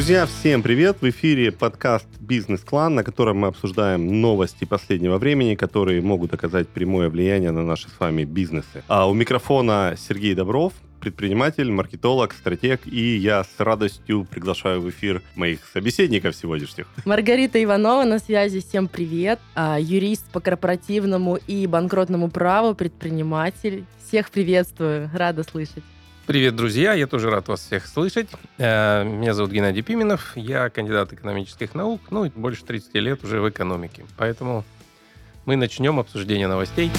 Друзья, всем привет! В эфире подкаст «Бизнес-клан», на котором мы обсуждаем новости последнего времени, которые могут оказать прямое влияние на наши с вами бизнесы. А у микрофона Сергей Добров, предприниматель, маркетолог, стратег, и я с радостью приглашаю в эфир моих собеседников сегодняшних. Маргарита Иванова на связи, всем привет. А, юрист по корпоративному и банкротному праву, предприниматель. Всех приветствую, рада слышать. Привет, друзья! Я тоже рад вас всех слышать. Э, меня зовут Геннадий Пименов. Я кандидат экономических наук, ну, и больше 30 лет уже в экономике. Поэтому мы начнем обсуждение новостей.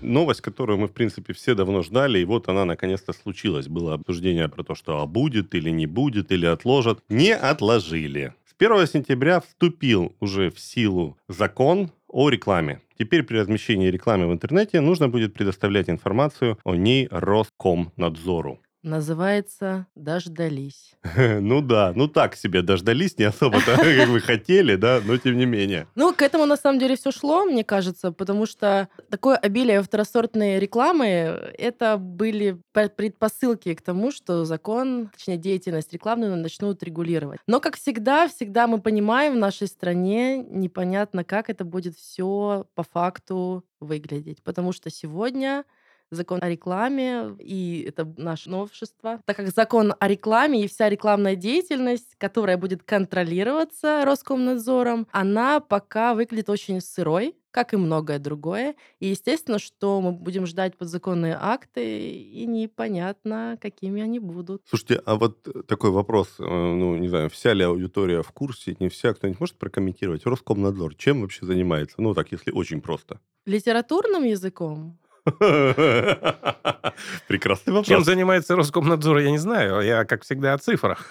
новость, которую мы, в принципе, все давно ждали, и вот она наконец-то случилась. Было обсуждение про то, что а будет или не будет, или отложат. Не отложили. С 1 сентября вступил уже в силу закон о рекламе. Теперь при размещении рекламы в интернете нужно будет предоставлять информацию о ней Роскомнадзору. Называется «Дождались». Ну да, ну так себе дождались, не особо-то, как вы хотели, да, но тем не менее. Ну, к этому на самом деле все шло, мне кажется, потому что такое обилие второсортной рекламы, это были предпосылки к тому, что закон, точнее, деятельность рекламную начнут регулировать. Но, как всегда, всегда мы понимаем, в нашей стране непонятно, как это будет все по факту выглядеть. Потому что сегодня закон о рекламе, и это наше новшество. Так как закон о рекламе и вся рекламная деятельность, которая будет контролироваться Роскомнадзором, она пока выглядит очень сырой, как и многое другое. И естественно, что мы будем ждать подзаконные акты, и непонятно, какими они будут. Слушайте, а вот такой вопрос, э, ну, не знаю, вся ли аудитория в курсе, не вся, кто-нибудь может прокомментировать? Роскомнадзор чем вообще занимается? Ну, так, если очень просто. Литературным языком? Прекрасный вопрос. Чем занимается Роскомнадзор, я не знаю. Я, как всегда, о цифрах.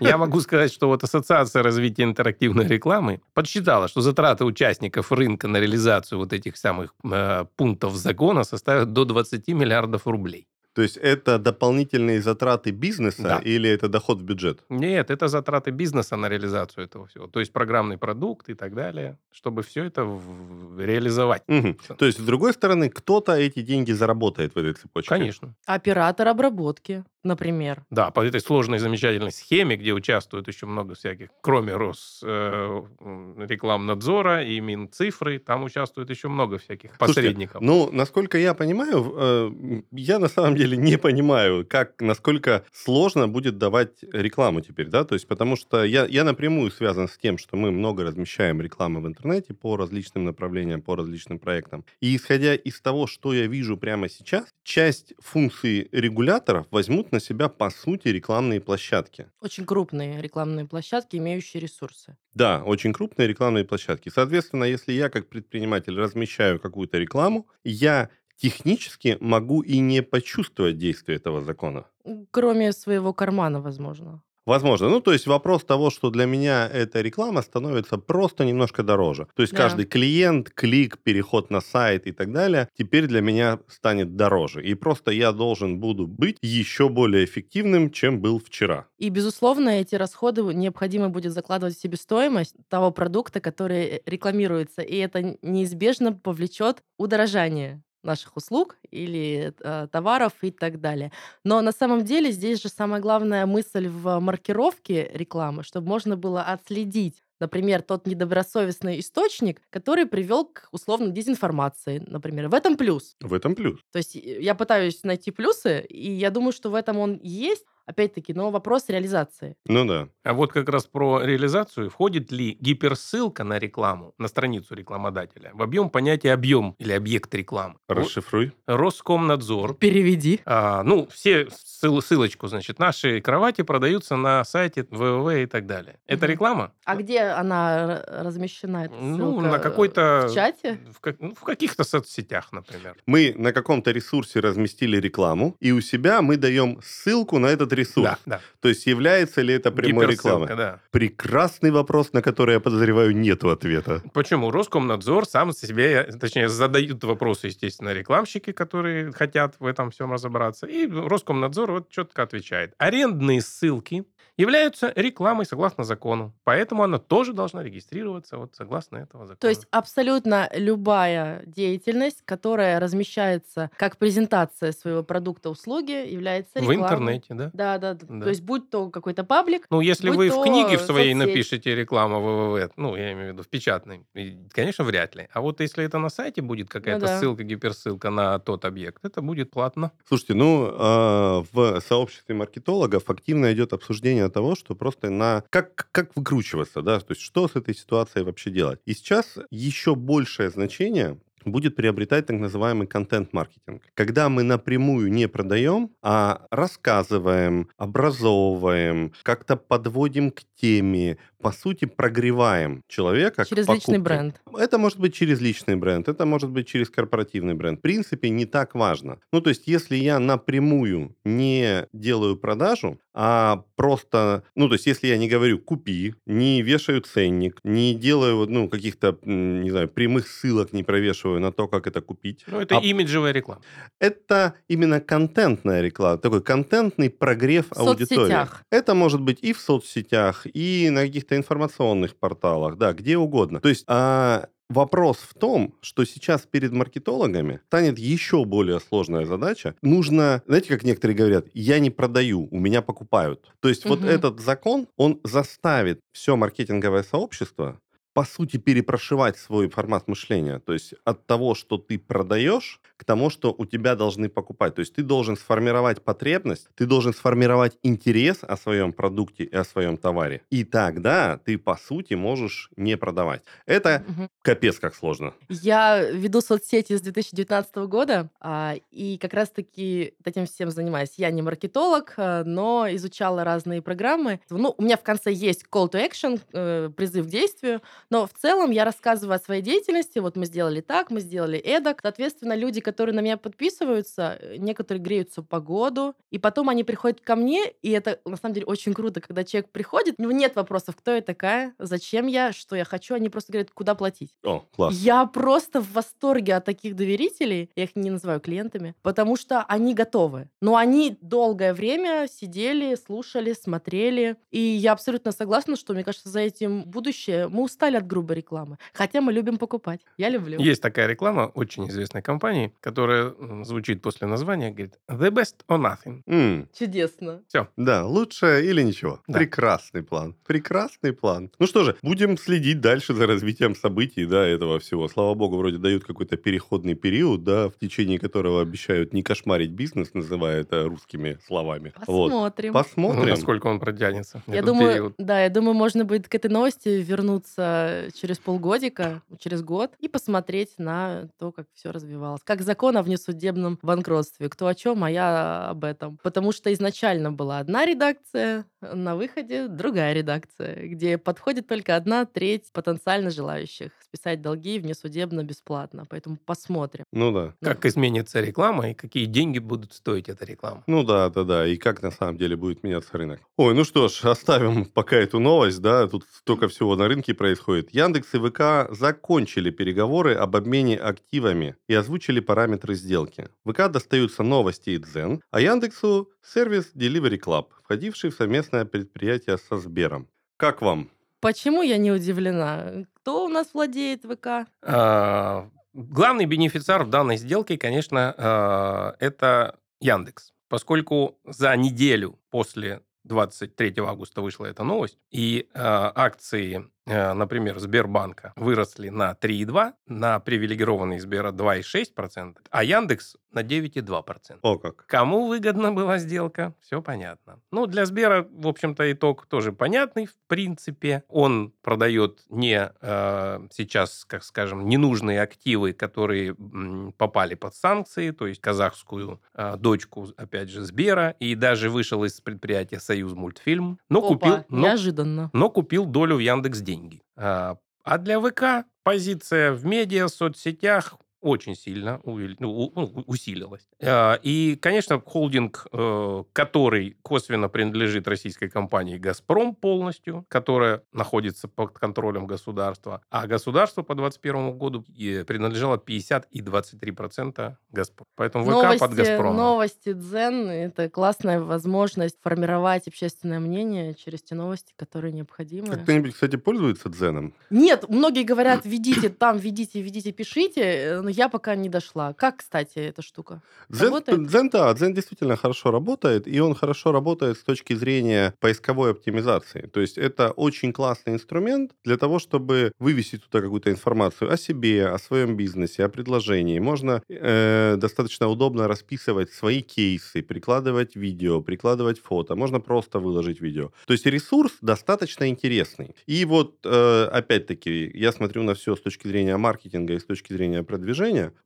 Я могу сказать, что вот Ассоциация развития интерактивной рекламы подсчитала, что затраты участников рынка на реализацию вот этих самых э, пунктов закона составят до 20 миллиардов рублей. То есть это дополнительные затраты бизнеса да. или это доход в бюджет? Нет, это затраты бизнеса на реализацию этого всего. То есть программный продукт и так далее, чтобы все это в... реализовать. Угу. То есть, с другой стороны, кто-то эти деньги заработает в этой цепочке? Конечно. Оператор обработки, например. Да, по этой сложной, замечательной схеме, где участвует еще много всяких, кроме Росрекламнадзора э, и Минцифры, там участвует еще много всяких посредников. Слушайте, ну, насколько я понимаю, э, я на самом деле деле не понимаю, как, насколько сложно будет давать рекламу теперь, да, то есть потому что я, я напрямую связан с тем, что мы много размещаем рекламы в интернете по различным направлениям, по различным проектам. И исходя из того, что я вижу прямо сейчас, часть функций регуляторов возьмут на себя, по сути, рекламные площадки. Очень крупные рекламные площадки, имеющие ресурсы. Да, очень крупные рекламные площадки. Соответственно, если я как предприниматель размещаю какую-то рекламу, я технически могу и не почувствовать действие этого закона. Кроме своего кармана, возможно. Возможно. Ну, то есть вопрос того, что для меня эта реклама становится просто немножко дороже. То есть да. каждый клиент, клик, переход на сайт и так далее теперь для меня станет дороже. И просто я должен буду быть еще более эффективным, чем был вчера. И, безусловно, эти расходы необходимо будет закладывать в себестоимость того продукта, который рекламируется. И это неизбежно повлечет удорожание наших услуг или э, товаров и так далее. Но на самом деле здесь же самая главная мысль в маркировке рекламы, чтобы можно было отследить например, тот недобросовестный источник, который привел к условно дезинформации, например. В этом плюс. В этом плюс. То есть я пытаюсь найти плюсы, и я думаю, что в этом он есть, Опять-таки, но вопрос реализации. Ну да. А вот как раз про реализацию. Входит ли гиперссылка на рекламу, на страницу рекламодателя, в объем понятия объем или объект рекламы? Расшифруй. Роскомнадзор. Переведи. А, ну, все ссыл, ссылочку, значит, наши кровати продаются на сайте ВВВ и так далее. Это реклама? А где она размещена? Эта ну, на какой-то... В чате? В, как, ну, в каких-то соцсетях, например. Мы на каком-то ресурсе разместили рекламу, и у себя мы даем ссылку на этот ресурс. Да, да. То есть является ли это прямой рекламой? Да. Прекрасный вопрос, на который, я подозреваю, нет ответа. Почему? Роскомнадзор сам себе, точнее, задают вопросы, естественно, рекламщики, которые хотят в этом всем разобраться. И Роскомнадзор вот четко отвечает. Арендные ссылки являются рекламой согласно закону. Поэтому она тоже должна регистрироваться вот согласно этого закона. То есть абсолютно любая деятельность, которая размещается как презентация своего продукта, услуги, является В рекламой. интернете, да? Да, да, да. Да. То есть будь то какой-то паблик, Ну, если вы в книге в своей соцсеть. напишите реклама ВВВ, ну, я имею в виду в печатной, и, конечно, вряд ли. А вот если это на сайте будет какая-то Ну да. ссылка, гиперссылка на тот объект, это будет платно. Слушайте, ну, а, в сообществе маркетологов активно идет обсуждение того, что просто на... Как, как выкручиваться, да? То есть что с этой ситуацией вообще делать? И сейчас еще большее значение будет приобретать так называемый контент-маркетинг. Когда мы напрямую не продаем, а рассказываем, образовываем, как-то подводим к теме, по сути, прогреваем человека к через личный покупке. бренд. Это может быть через личный бренд, это может быть через корпоративный бренд. В принципе, не так важно. Ну, то есть, если я напрямую не делаю продажу, а просто, ну, то есть, если я не говорю «купи», не вешаю ценник, не делаю, ну, каких-то, не знаю, прямых ссылок не провешиваю на то, как это купить, Ну, это А- имиджевая реклама. это именно контентная реклама, такой контентный прогрев В аудитории. соцсетях. Это может быть и в соцсетях, и на каких-то информационных порталах, да, где угодно. То есть а, вопрос в том, что сейчас перед маркетологами станет еще более сложная задача. Нужно, знаете, как некоторые говорят, я не продаю, у меня покупают. То есть вот Мгм. этот закон, он заставит все маркетинговое сообщество по сути, перепрошивать свой формат мышления. То есть от того, что ты продаешь, к тому, что у тебя должны покупать. То есть ты должен сформировать потребность, ты должен сформировать интерес о своем продукте и о своем товаре. И тогда ты, по сути, можешь не продавать. Это Мгм. капец как сложно. Я веду соцсети с 2019 года, а, и как раз-таки этим всем занимаюсь. Я не маркетолог, а, но изучала разные программы. Ну, у меня в конце есть call to action, э, призыв к действию, но в целом я рассказываю о своей деятельности. Вот мы сделали так, мы сделали эдак. Соответственно, люди, которые на меня подписываются, э, некоторые греются по году, и потом они приходят ко мне, и это на самом деле очень круто, когда человек приходит, у него нет вопросов, кто я такая, зачем я, что я хочу, они просто говорят, куда платить. О, класс. Я просто в восторге от таких доверителей. Я их не называю клиентами, потому что они готовы. Но они долгое время сидели, слушали, смотрели. И я абсолютно согласна, что, мне кажется, за этим будущее. Мы устали от грубой рекламы. Хотя мы любим покупать. Я люблю. Есть такая реклама очень известной компании, которая звучит после названия, говорит «The best or nothing». М, Чудесно. да, лучше или ничего. Да. Прекрасный план. Прекрасный план. Ну что же, будем следить дальше за развитием событий, да, этого всего. Слава богу, вроде дают какой-то переходный период, да, в течение которого обещают не кошмарить бизнес, называя это русскими словами. Вот. Посмотрим. Ну, Посмотрим. насколько он протянется. Я думаю, период. да, я думаю, можно будет к этой новости вернуться через полгодика, через год и посмотреть на то, как все развивалось. Как закон о внесудебном банкротстве. Кто о чем, а я об этом. Потому что изначально была одна редакция, на выходе другая редакция, где подходит только одна треть потенциально желающих списать долги внесудебно бесплатно. Поэтому посмотрим. Ну да. Как изменится реклама и какие деньги будут стоить эта реклама. Ну да, да, да. И как на самом деле будет меняться рынок. Ой, ну что ж, оставим пока эту новость, да, тут столько всего на рынке происходит. Яндекс и ВК закончили переговоры об обмене активами и озвучили параметры сделки. ВК достаются новости и Дзен, а Яндексу сервис Delivery Club, входивший в совместное предприятие со Сбером. Как вам? Почему я не удивлена? Кто у нас владеет ВК? А, Главный бенефициар в данной сделке, конечно, а, это Яндекс. Поскольку за неделю после 23 августа вышла эта новость, и а, акции, например, Сбербанка выросли на 3,2, на привилегированный Сбера 2,6%, а Яндекс на 9,2%. О как. Кому выгодна была сделка, все понятно. Ну, для Сбера, в общем-то, итог тоже понятный, в принципе. Он продает не э, сейчас, как скажем, ненужные активы, которые м, попали под санкции, то есть казахскую э, дочку, опять же, Сбера, и даже вышел из предприятия «Союз мультфильм», но, Опа, купил, но, неожиданно. но купил долю в Яндекс деньги. А а для ВК позиция в медиа, соцсетях очень сильно увели- ну, ну, усилилась. А, И, конечно, холдинг, э, который косвенно принадлежит российской компании «Газпром» полностью, которая находится под контролем государства, а государство по 2021 году э, принадлежало 50 и 23% «Газпром». Поэтому ВК под «Газпром». новости Дзен — это классная возможность формировать общественное мнение через те новости, которые необходимы. А Кто-нибудь, кстати, пользуется дзеном? Нет, многие говорят, ведите там, ведите, ведите, пишите, но я пока не дошла. Как, кстати, эта штука? Дзен, Работает? Дзен, да, Дзен действительно хорошо работает, и он хорошо работает с точки зрения поисковой оптимизации. То есть это очень классный инструмент для того, чтобы вывесить туда какую-то информацию о себе, о своем бизнесе, о предложении. Можно э, достаточно удобно расписывать свои кейсы, прикладывать видео, прикладывать фото. Можно просто выложить видео. То есть ресурс достаточно интересный. И вот, э, опять-таки, я смотрю на все с точки зрения маркетинга и с точки зрения продвижения.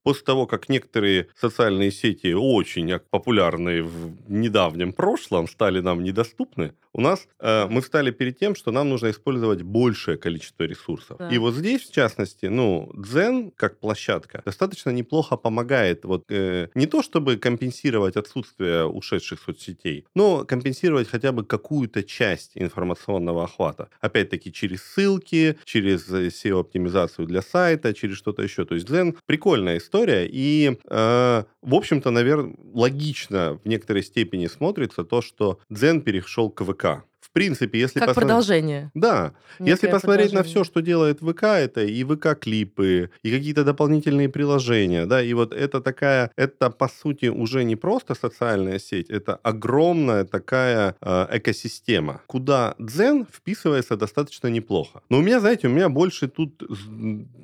После того, как некоторые социальные сети, очень популярные в недавнем прошлом, стали нам недоступны, у нас э, мы встали перед тем, что нам нужно использовать большее количество ресурсов. Да. И вот здесь, в частности, ну, Дзен, как площадка, достаточно неплохо помогает вот э, не то, чтобы компенсировать отсутствие ушедших соцсетей, но компенсировать хотя бы какую-то часть информационного охвата. Опять-таки через ссылки, через э, SEO-оптимизацию для сайта, через что-то еще. То есть Дзен прикольная история, и, э, в общем-то, наверное, логично в некоторой степени смотрится то, что Дзен перешел к ВК. ВК. В принципе, если Как посмотреть- продолжение. Да, если Некое посмотреть на все, что делает ВК, это и ВК-клипы, и какие-то дополнительные приложения, да, и вот это такая, это по сути уже не просто социальная сеть, это огромная такая э, экосистема, куда Дзен вписывается достаточно неплохо. Но у меня, знаете, у меня больше тут,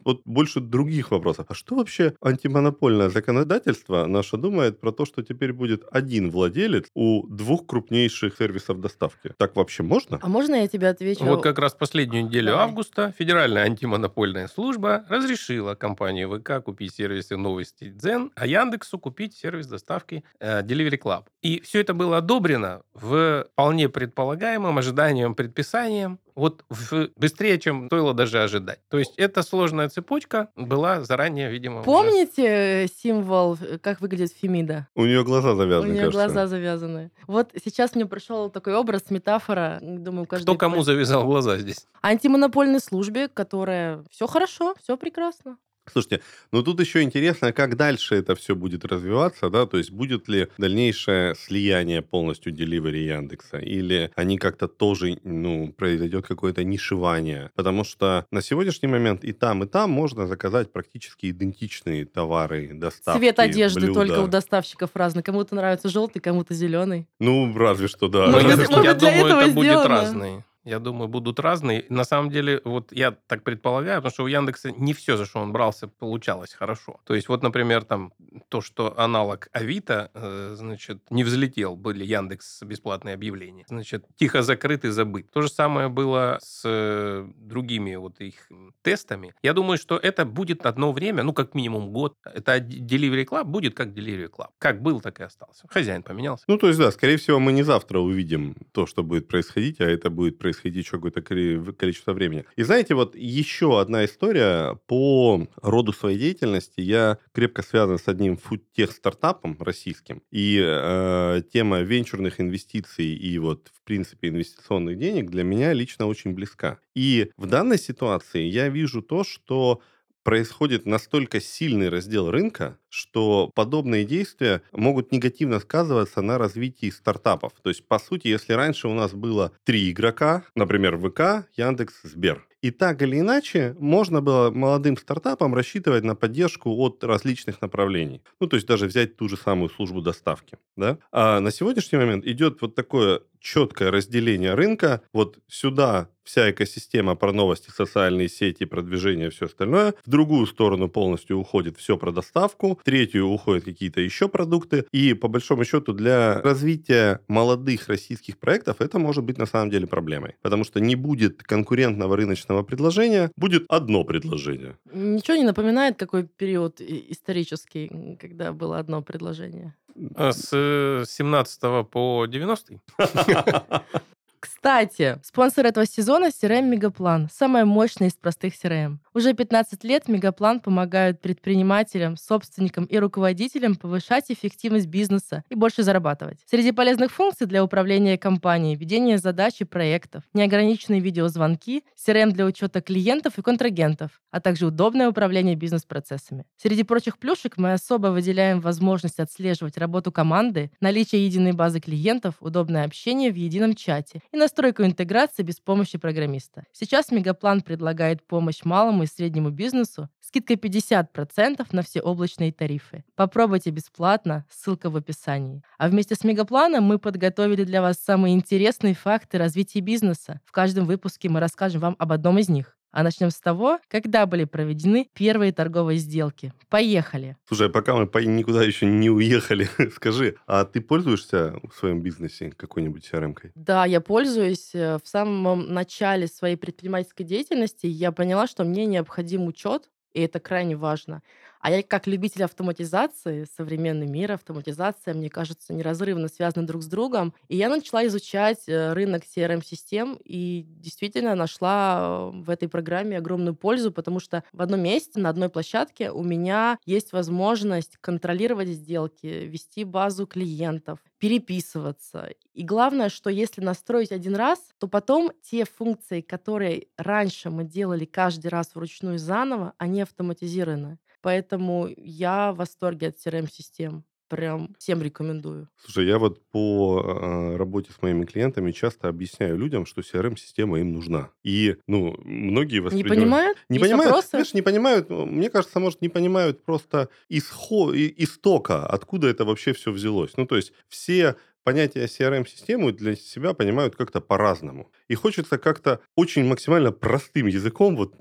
вот больше других вопросов. А что вообще антимонопольное законодательство наше думает про то, что теперь будет один владелец у двух крупнейших сервисов доставки? Так вообще можно? А можно я тебе отвечу? Вот как раз последнюю неделю Давай. августа Федеральная антимонопольная служба разрешила компании ВК купить сервисы новости Дзен, а Яндексу купить сервис доставки э, Delivery Club. И все это было одобрено в вполне предполагаемом ожиданием предписанием, вот в- быстрее, чем стоило даже ожидать. То есть эта сложная цепочка была заранее, видимо, уже- Помните э, символ, э, как выглядит Фемида? У нее глаза У завязаны, нее кажется. глаза завязаны. Вот сейчас мне пришел такой образ, метафора. Думаю, каждый... Кто кому завязал глаза здесь? Антимонопольной службе, которая... Все хорошо, все прекрасно. Слушайте, ну тут еще интересно, как дальше это все будет развиваться, да, то есть будет ли дальнейшее слияние полностью Delivery и Яндекса, или они как-то тоже, ну, произойдет какое-то нишевание, потому что на сегодняшний момент и там, и там можно заказать практически идентичные товары, доставки, Цвет одежды блюда. только у доставщиков разный. Кому-то нравится желтый, кому-то зеленый. Ну, разве что, да. Ну, Может, я, может, я для думаю, этого это будет сделано? Я думаю, будут разные. На самом деле, вот я так предполагаю, потому что у Яндекса не все, за что он брался, получалось хорошо. То есть, вот, например, там то, что аналог Авито, э, значит, не взлетел, были Яндекс бесплатные объявления. Значит, тихо закрыт и забыт. То же самое было с э, другими вот их тестами. Я думаю, что это будет одно время, ну, как минимум год. Это Delivery Club будет как Delivery Club. Как был, так и остался. Хозяин поменялся. Ну, то есть, да, скорее всего, мы не завтра увидим то, что будет происходить, а это будет происходить еще какое-то количество времени. И знаете, вот еще одна история по роду своей деятельности. Я крепко связан с одним фудтех-стартапом российским, и э, тема венчурных инвестиций и вот, в принципе, инвестиционных денег для меня лично очень близка. И в данной ситуации я вижу то, что происходит настолько сильный раздел рынка, что подобные действия могут негативно сказываться на развитии стартапов. То есть, по сути, если раньше у нас было три игрока, например, ВК, Яндекс, Сбер, и так или иначе можно было молодым стартапам рассчитывать на поддержку от различных направлений. Ну, то есть даже взять ту же самую службу доставки. Да? А на сегодняшний момент идет вот такое четкое разделение рынка. Вот сюда вся экосистема про новости, социальные сети, продвижение, все остальное. В другую сторону полностью уходит все про доставку. В третью уходят какие-то еще продукты. И по большому счету для развития молодых российских проектов это может быть на самом деле проблемой. Потому что не будет конкурентного рыночного предложения, будет одно предложение. Ничего не напоминает, какой период исторический, когда было одно предложение? А С э, 17 по 90 Кстати, спонсор этого сезона CRM Мегаплан. Самая мощная из простых CRM. Уже 15 лет Мегаплан помогает предпринимателям, собственникам и руководителям повышать эффективность бизнеса и больше зарабатывать. Среди полезных функций для управления компанией ведение задач и проектов, неограниченные видеозвонки, CRM для учета клиентов и контрагентов, а также удобное управление бизнес-процессами. Среди прочих плюшек мы особо выделяем возможность отслеживать работу команды, наличие единой базы клиентов, удобное общение в едином чате и настройку интеграции без помощи программиста. Сейчас Мегаплан предлагает помощь малому и среднему бизнесу, скидка 50% на все облачные тарифы. Попробуйте бесплатно, ссылка в описании. А вместе с Мегапланом мы подготовили для вас самые интересные факты развития бизнеса. В каждом выпуске мы расскажем вам об одном из них. А начнем с того, когда были проведены первые торговые сделки. Поехали. Слушай, а пока мы по- никуда еще не уехали, скажи, а ты пользуешься в своем бизнесе какой-нибудь CRM-кой? Да, я пользуюсь. Э, В самом начале своей предпринимательской деятельности я поняла, что мне необходим учет, и это крайне важно. А я как любитель автоматизации, современный мир, автоматизация, мне кажется, неразрывно связаны друг с другом. И я начала изучать э, рынок CRM-систем и действительно нашла э, в этой программе огромную пользу, потому что в одном месте, на одной площадке у меня есть возможность контролировать сделки, вести базу клиентов, переписываться. И главное, что если настроить один раз, то потом те функции, которые раньше мы делали каждый раз вручную заново, они автоматизированы. Поэтому я в восторге от CRM-систем. Прям всем рекомендую. Слушай, я вот по э, работе с моими клиентами часто объясняю людям, что CRM-система им нужна. И, ну, многие Не воспринимают... понимают? Не Есть понимают, вопросы? знаешь, не понимают, ну, мне кажется, может, не понимают просто исход, истока, откуда это вообще все взялось. Ну, то есть все понятия CRM-системы для себя понимают как-то по-разному. И хочется как-то очень максимально простым языком, вот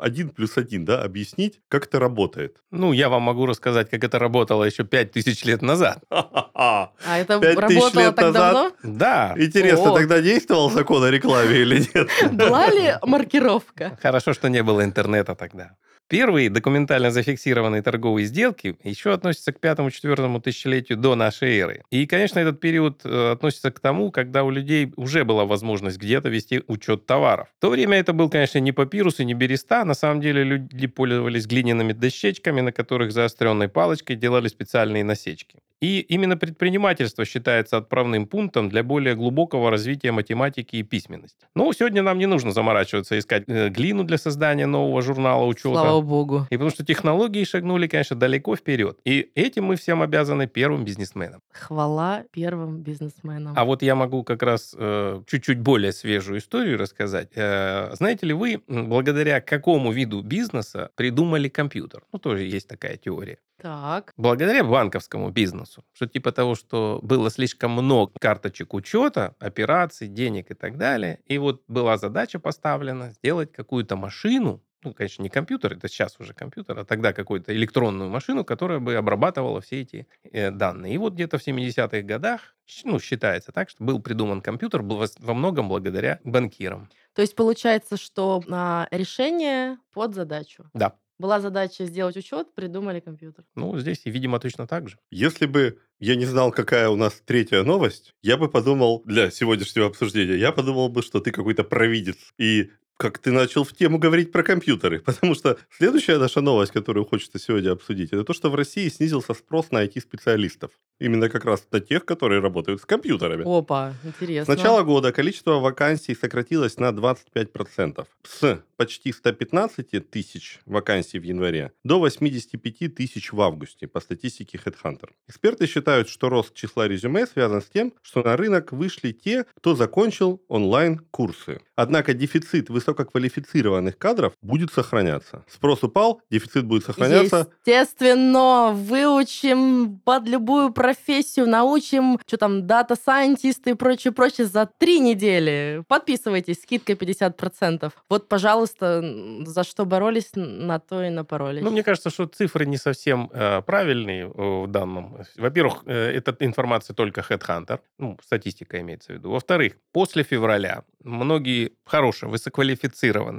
один плюс один, да, объяснить, как это работает. Ну, я вам могу рассказать, как это работало еще 5000 лет назад. А это Пять тысяч работало лет так назад? давно? Да, Интересно, О. тогда действовал закон о рекламе или нет? Была ли маркировка? Хорошо, что не было интернета тогда. Первые документально зафиксированные торговые сделки еще относятся к пятому-четвертому тысячелетию до нашей эры. И, конечно, этот период э, относится к тому, когда у людей уже была возможность где-то вести учет товаров. В то время это был, конечно, не папирус и не береста. На самом деле люди пользовались глиняными дощечками, на которых заостренной палочкой делали специальные насечки. И именно предпринимательство считается отправным пунктом для более глубокого развития математики и письменности. Но сегодня нам не нужно заморачиваться искать э, глину для создания нового журнала учета. Слава богу. И потому что технологии шагнули, конечно, далеко вперед. И этим мы всем обязаны первым бизнесменам. Хвала первым бизнесменам. А вот я могу как раз э, чуть-чуть более свежую историю рассказать. Э, знаете ли вы, благодаря какому виду бизнеса придумали компьютер? Ну, тоже есть такая теория. Так. Благодаря банковскому бизнесу, что типа того, что было слишком много карточек учета, операций, денег и так далее, и вот была задача поставлена сделать какую-то машину, ну, конечно, не компьютер, это сейчас уже компьютер, а тогда какую-то электронную машину, которая бы обрабатывала все эти э, данные. И вот где-то в 70-х годах, ну, считается так, что был придуман компьютер был во- во многом благодаря банкирам. То есть получается, что а, решение под задачу. Да. Была задача сделать учет, придумали компьютер. Ну, здесь, видимо, точно так же. Если бы я не знал, какая у нас третья новость, я бы подумал, для сегодняшнего обсуждения, я подумал бы, что ты какой-то провидец. И как ты начал в тему говорить про компьютеры. Потому что следующая наша новость, которую хочется сегодня обсудить, это то, что в России снизился спрос на IT-специалистов. Именно как раз на тех, которые работают с компьютерами. Опа, интересно. С начала года количество вакансий сократилось на 25%. С почти 115 тысяч вакансий в январе до 85 тысяч в августе по статистике HeadHunter. Эксперты считают, что рост числа резюме связан с тем, что на рынок вышли те, кто закончил онлайн-курсы. Однако дефицит высококвалифицированных кадров будет сохраняться. Спрос упал, дефицит будет сохраняться. Естественно, выучим под любую профессию, научим, что там, дата-сайентисты и прочее, прочее, за три недели. Подписывайтесь, скидка 50%. Вот, пожалуйста, за что боролись, на то и напоролись. Ну, мне кажется, что цифры не совсем э, правильные э, в данном. Во-первых, э, эта информация только Headhunter, ну, статистика имеется в виду. Во-вторых, после февраля многие хорошие, высококвалифицированные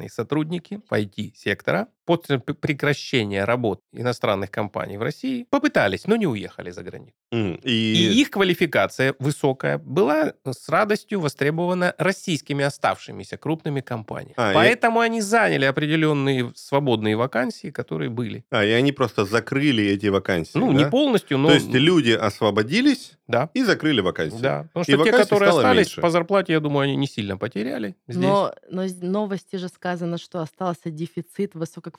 сотрудники IT-сектора после прекращения работ иностранных компаний в России попытались, но не уехали за границу. М, И И, их квалификация высокая была с радостью востребована российскими оставшимися крупными компаниями. А, и- Поэтому они заняли определенные свободные вакансии, которые были. а, и они просто закрыли эти вакансии, Ну, да? не полностью, но... То есть люди освободились Да. и закрыли вакансии. Да, потому И что те, вакансий которые остались меньше. по зарплате, я думаю, они не сильно потеряли здесь. Но, но в новости же сказано, что остался дефицит высококвалифицированных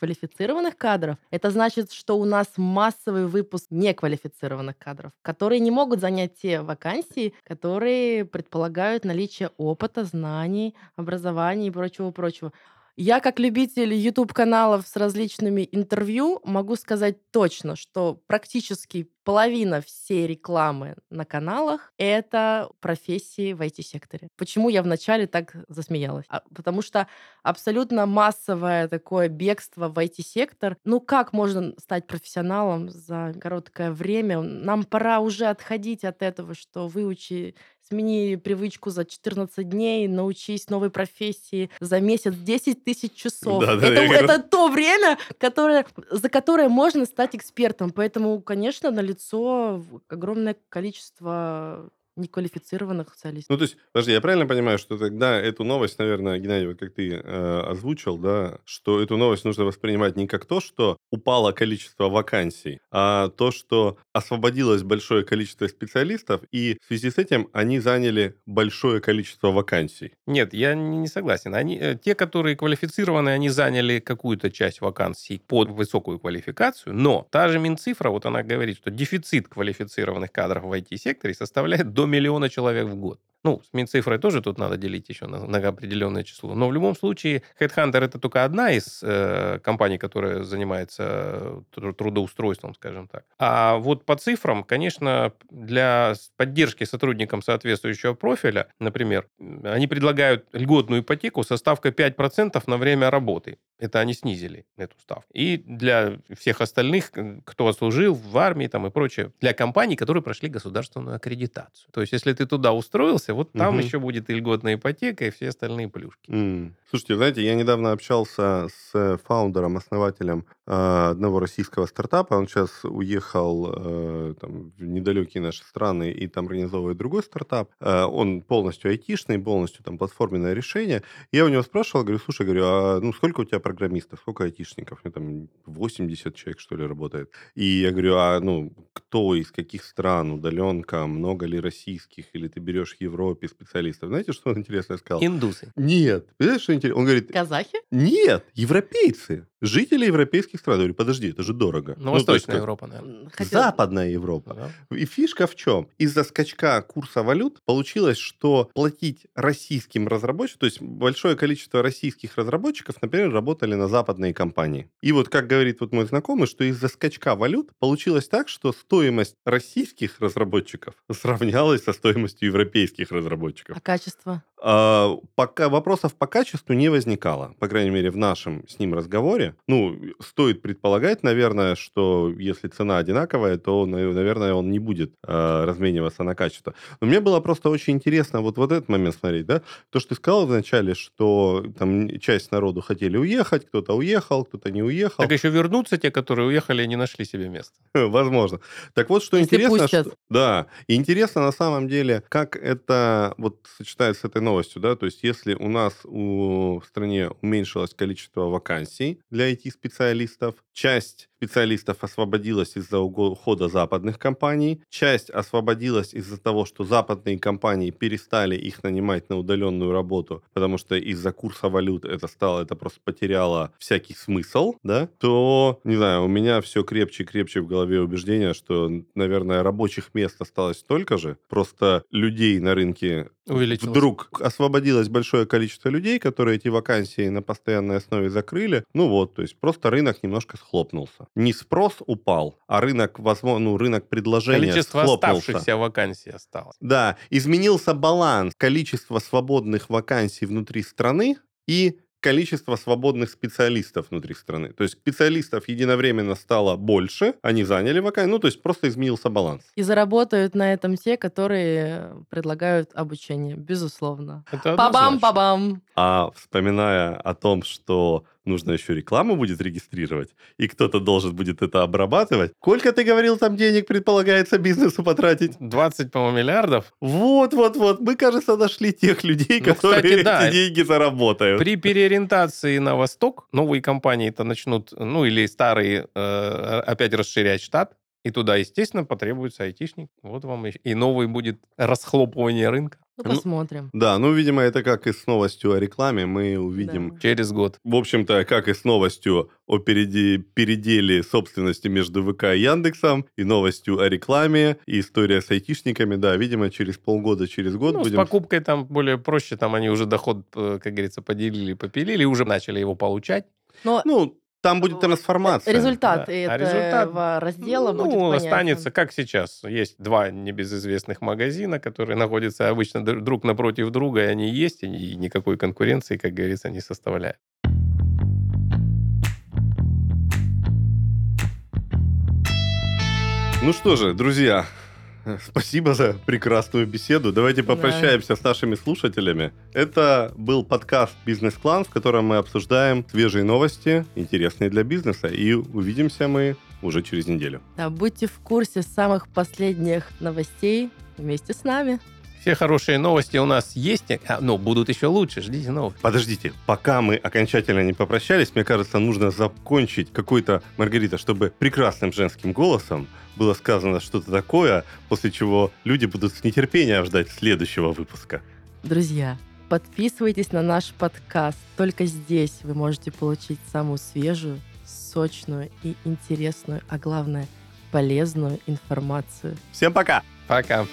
кадров. Это значит, что у нас массовый выпуск неквалифицированных кадров, которые не могут занять те вакансии, которые предполагают наличие опыта, знаний, образования и прочего-прочего. Я, как любитель YouTube-каналов с различными интервью, могу сказать точно, что практически половина всей рекламы на каналах — это профессии в IT-секторе. Почему я вначале так засмеялась? А, потому что абсолютно массовое такое бегство в IT-сектор. Ну как можно стать профессионалом за короткое время? Нам пора уже отходить от этого, что выучи смени привычку за 14 дней, научись новой профессии за месяц 10 тысяч часов. Да, да, это, я это то время, которое, за которое можно стать экспертом. Поэтому, конечно, налицо огромное количество неквалифицированных специалистов. Ну, то есть, подожди, я правильно понимаю, что тогда эту новость, наверное, Геннадий, вот как ты э, озвучил, да, что эту новость нужно воспринимать не как то, что упало количество вакансий, а то, что освободилось большое количество специалистов, и в связи с этим они заняли большое количество вакансий. Нет, я не согласен. Они, э, те, которые квалифицированы, они заняли какую-то часть вакансий под высокую квалификацию, но та же Минцифра, вот она говорит, что дефицит квалифицированных кадров в IT-секторе составляет до миллиона человек в год. Ну, с Минцифрой тоже тут надо делить еще на, на определенное число. Но в любом случае, Headhunter это только одна из э, компаний, которая занимается э, тру- трудоустройством, скажем так. А вот по цифрам, конечно, для поддержки сотрудникам соответствующего профиля, например, они предлагают льготную ипотеку со ставкой 5% на время работы. Это они снизили эту ставку. И для всех остальных, кто служил в армии там и прочее, для компаний, которые прошли государственную аккредитацию. То есть, если ты туда устроился, вот там Мгм. еще будет и льготная ипотека, и все остальные плюшки. Слушайте, знаете, я недавно общался с э, фаундером, основателем одного российского стартапа. Он сейчас уехал э, там, в недалекие наши страны и там организовывает другой стартап. Э, он полностью айтишный, полностью там платформенное решение. Я у него спрашивал, говорю, слушай, говорю, а ну сколько у тебя программистов, сколько айтишников? У меня там 80 человек, что ли, работает. И я говорю, а ну кто из каких стран, удаленка, много ли российских, или ты берешь в Европе специалистов? Знаете, что он интересно сказал? Индусы. Нет. Понимаешь, что интересно? Он говорит, Казахи? нет, европейцы. Жители европейских стран. Я говорю, подожди, это же дорого. Ну, есть Восточная как- Европа, наверное. М, хотела- Западная Европа. Да. И фишка в чем? Из-за скачка курса валют получилось, что платить российским разработчикам, то есть большое количество российских разработчиков, например, работали на западные компании. И вот, как говорит вот мой знакомый, что из-за скачка валют получилось так, что стоимость российских разработчиков сравнялась со стоимостью европейских разработчиков. А качество? А, пока вопросов по качеству не возникало, по крайней мере, в нашем с ним разговоре. Ну, стоит предполагать, наверное, что если цена одинаковая, то, на- наверное, он не будет а, размениваться на качество. Но мне было просто очень интересно вот, вот этот момент смотреть, да? То, что ты сказал вначале, что там часть народу хотели уехать, кто-то уехал, кто-то не уехал. Так еще вернутся те, которые уехали и не нашли себе места. Возможно. Так вот, что Если интересно, что- да, и интересно на самом деле, как это вот сочетается с этой новостью, да, то есть если у нас у, в стране уменьшилось количество вакансий для IT-специалистов, часть специалистов освободилась из-за ухода западных компаний, часть освободилась из-за того, что западные компании перестали их нанимать на удаленную работу, потому что из-за курса валют это стало, это просто потеряло всякий смысл, да, то, не знаю, у меня все крепче и крепче в голове убеждение, что, наверное, рабочих мест осталось столько же, просто людей на рынке Увеличилось. вдруг освободилось большое количество людей, которые эти вакансии на постоянной основе закрыли. Ну вот, то есть просто рынок немножко схлопнулся. Не спрос упал, а рынок, возможно, ну, рынок предложения Количество схлопнулся. оставшихся вакансий осталось. Да, изменился баланс количества свободных вакансий внутри страны и количество свободных специалистов внутри страны. То есть специалистов единовременно стало больше, они заняли вакансии, ну то есть просто изменился баланс. И заработают на этом те, которые предлагают обучение, безусловно. Пабам-пабам. А вспоминая о том, что нужно еще рекламу будет регистрировать, и кто-то должен будет это обрабатывать. Сколько ты говорил, там денег предполагается бизнесу потратить? 20, по-моему, миллиардов. Вот, вот, вот. Мы, кажется, нашли тех людей, Ну, которые кстати, эти да. деньги заработают. При переориентации на восток новые компании-то начнут, ну или старые, э, опять расширять штат, и туда, естественно, потребуется айтишник. Вот вам и, и новый будет расхлопывание рынка Ну, Ну, посмотрим. Да, ну, видимо, это как и с новостью о рекламе. Мы увидим, Да. через год. в общем-то, как и с новостью о переде- переделе собственности между ВК и Яндексом, и новостью о рекламе, и история с айтишниками. Да, видимо, через полгода, через год Ну, с будем... покупкой там более проще, там они уже доход, э, как говорится, поделили, попилили, уже начали его получать. Но Ну, там будет трансформация. результат Да. А этого результат, раздела ну, будет понятен. останется, как сейчас. Есть два небезызвестных магазина, которые находятся обычно друг напротив друга, и они есть, и никакой конкуренции, как говорится, не составляют. Ну что же, друзья, спасибо за прекрасную беседу. Давайте Да. попрощаемся с нашими слушателями. Это был подкаст «Бизнес-клан», в котором мы обсуждаем свежие новости, интересные для бизнеса. И увидимся мы уже через неделю. Да, будьте в курсе самых последних новостей вместе с нами. Все хорошие новости у нас есть, а, но будут еще лучше. Ждите новых. Подождите, пока мы окончательно не попрощались, мне кажется, нужно закончить какой-то, Маргарита, чтобы прекрасным женским голосом было сказано что-то такое, после чего люди будут с нетерпением ждать следующего выпуска. Друзья, подписывайтесь на наш подкаст. Только здесь вы можете получить самую свежую, сочную и интересную, а главное, полезную информацию. Всем пока! Пока.